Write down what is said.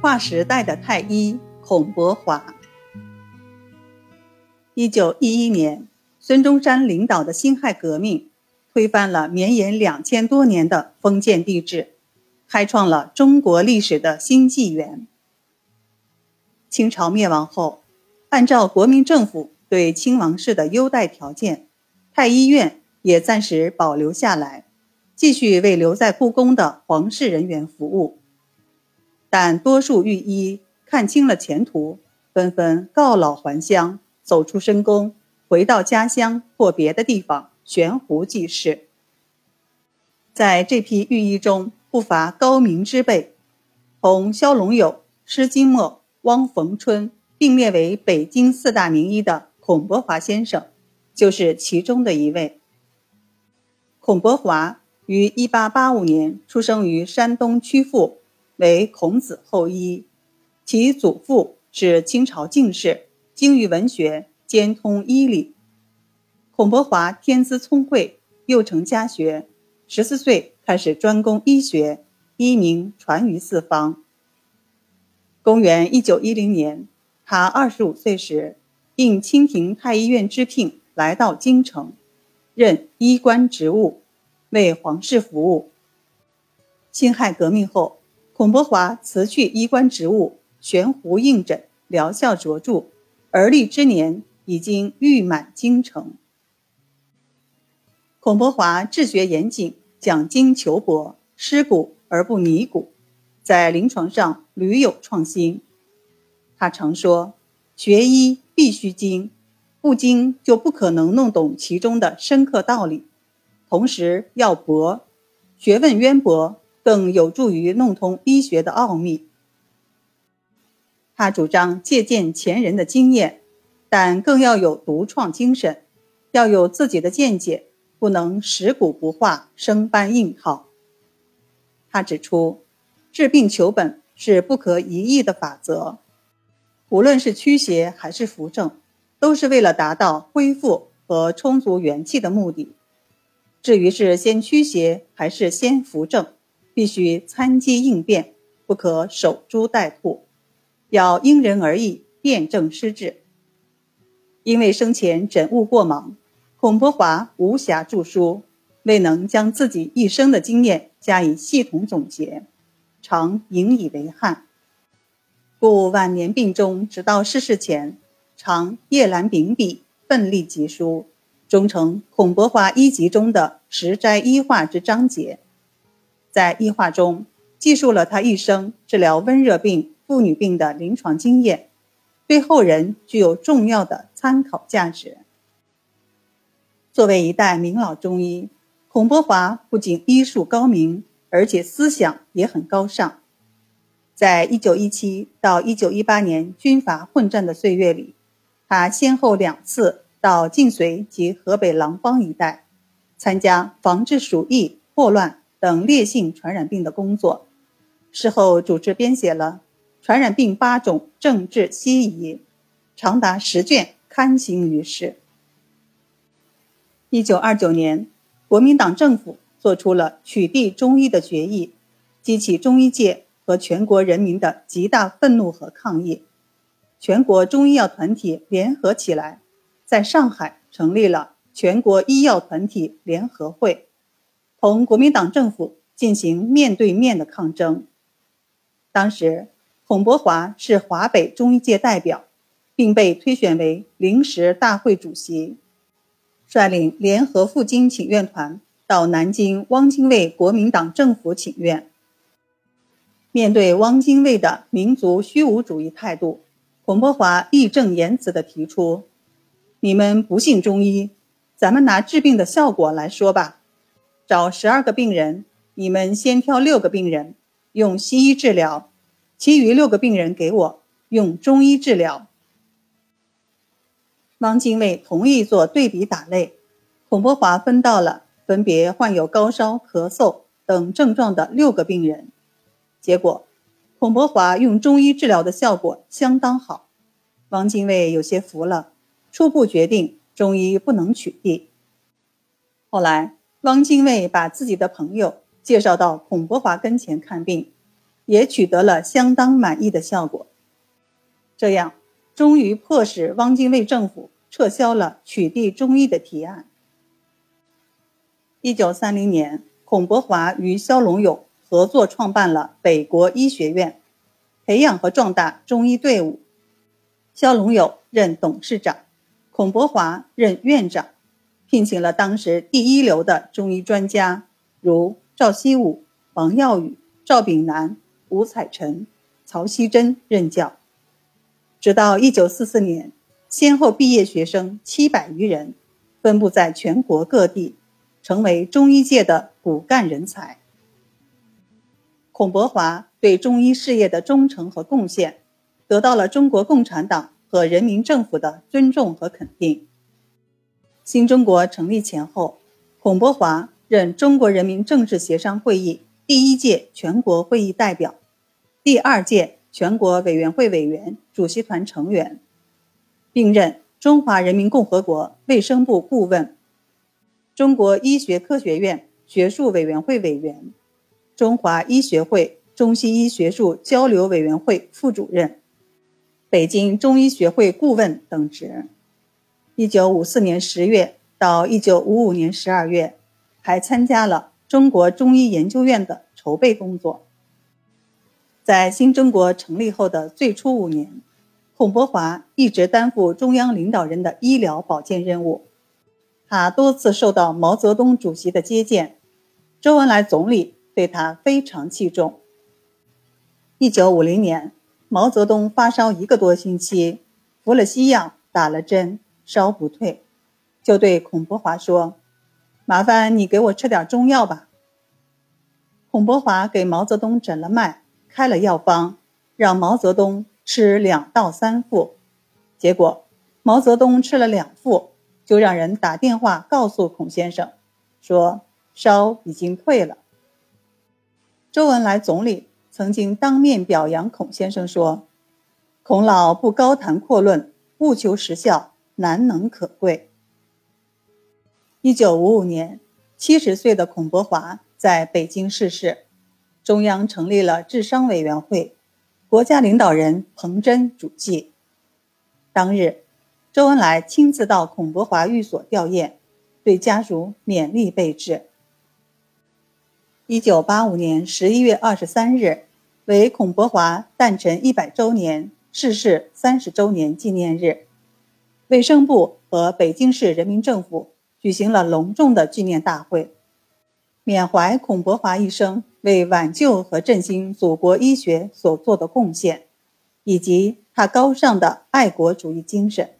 划时代的太医孔伯华。一九一一年，孙中山领导的辛亥革命，推翻了绵延两千多年的封建帝制，开创了中国历史的新纪元。清朝灭亡后，按照国民政府对清王室的优待条件，太医院也暂时保留下来。继续为留在故宫的皇室人员服务，但多数御医看清了前途，纷纷告老还乡，走出深宫，回到家乡或别的地方悬壶济世。在这批御医中，不乏高明之辈，同萧龙友、施金墨、汪逢春并列为北京四大名医的孔伯华先生，就是其中的一位。孔伯华。于1885年出生于山东曲阜，为孔子后裔。其祖父是清朝进士，精于文学，兼通医理。孔伯华天资聪慧，又成家学，十四岁开始专攻医学，医名传于四方。公元1910年，他二十五岁时，应清廷太医院之聘，来到京城，任医官职务。为皇室服务。辛亥革命后，孔伯华辞去医官职务，悬壶应诊，疗效卓著，而立之年已经誉满京城。孔伯华治学严谨，讲经求博，失古而不拟古，在临床上屡有创新。他常说：“学医必须精，不精就不可能弄懂其中的深刻道理。”同时要博，学问渊博，更有助于弄通医学的奥秘。他主张借鉴前人的经验，但更要有独创精神，要有自己的见解，不能食古不化、生搬硬套。他指出，治病求本是不可一议的法则，无论是驱邪还是扶正，都是为了达到恢复和充足元气的目的。至于是先驱邪还是先扶正，必须参机应变，不可守株待兔，要因人而异，辩证施治。因为生前诊务过忙，孔伯华无暇著书，未能将自己一生的经验加以系统总结，常引以为憾，故晚年病中，直到逝世前，常夜阑秉笔，奋力疾书。终成《孔伯华医集》中的十斋医话之章节，在医话中记述了他一生治疗温热病、妇女病的临床经验，对后人具有重要的参考价值。作为一代名老中医，孔伯华不仅医术高明，而且思想也很高尚。在一九一七到一九一八年军阀混战的岁月里，他先后两次。到晋绥及河北廊坊一带，参加防治鼠疫、霍乱等烈性传染病的工作。事后主持编写了《传染病八种政治西医》，长达十卷，刊行于世。一九二九年，国民党政府做出了取缔中医的决议，激起中医界和全国人民的极大愤怒和抗议。全国中医药团体联合起来。在上海成立了全国医药团体联合会，同国民党政府进行面对面的抗争。当时，孔伯华是华北中医界代表，并被推选为临时大会主席，率领联合赴京请愿团到南京汪精卫国民党政府请愿。面对汪精卫的民族虚无主义态度，孔伯华义正言辞地提出。你们不信中医，咱们拿治病的效果来说吧。找十二个病人，你们先挑六个病人用西医治疗，其余六个病人给我用中医治疗。汪精卫同意做对比打类，孔伯华分到了分别患有高烧、咳嗽等症状的六个病人。结果，孔伯华用中医治疗的效果相当好，汪精卫有些服了。初步决定中医不能取缔。后来，汪精卫把自己的朋友介绍到孔伯华跟前看病，也取得了相当满意的效果。这样，终于迫使汪精卫政府撤销了取缔中医的提案。一九三零年，孔伯华与肖龙友合作创办了北国医学院，培养和壮大中医队伍。肖龙友任董事长，孔伯华任院长，聘请了当时第一流的中医专家，如赵希武、王耀宇、赵炳南、吴彩臣、曹锡珍任教。直到一九四四年，先后毕业学生七百余人，分布在全国各地。成为中医界的骨干人才。孔伯华对中医事业的忠诚和贡献，得到了中国共产党和人民政府的尊重和肯定。新中国成立前后，孔伯华任中国人民政治协商会议第一届全国会议代表，第二届全国委员会委员、主席团成员，并任中华人民共和国卫生部顾问。中国医学科学院学术委员会委员，中华医学会中西医学术交流委员会副主任，北京中医学会顾问等职。一九五四年十月到一九五五年十二月，还参加了中国中医研究院的筹备工作。在新中国成立后的最初五年，孔伯华一直担负中央领导人的医疗保健任务。他多次受到毛泽东主席的接见，周恩来总理对他非常器重。一九五零年，毛泽东发烧一个多星期，服了西药，打了针，烧不退，就对孔伯华说：“麻烦你给我吃点中药吧。”孔伯华给毛泽东诊了脉，开了药方，让毛泽东吃两到三副。结果，毛泽东吃了两副。就让人打电话告诉孔先生，说烧已经退了。周恩来总理曾经当面表扬孔先生说：“孔老不高谈阔论，务求实效，难能可贵。”一九五五年，七十岁的孔伯华在北京逝世，中央成立了治伤委员会，国家领导人彭真主祭。当日。周恩来亲自到孔伯华寓所吊唁，对家属勉励备至。一九八五年十一月二十三日，为孔伯华诞辰一百周年、逝世三十周年纪念日，卫生部和北京市人民政府举行了隆重的纪念大会，缅怀孔伯华一生为挽救和振兴祖国医学所做的贡献，以及他高尚的爱国主义精神。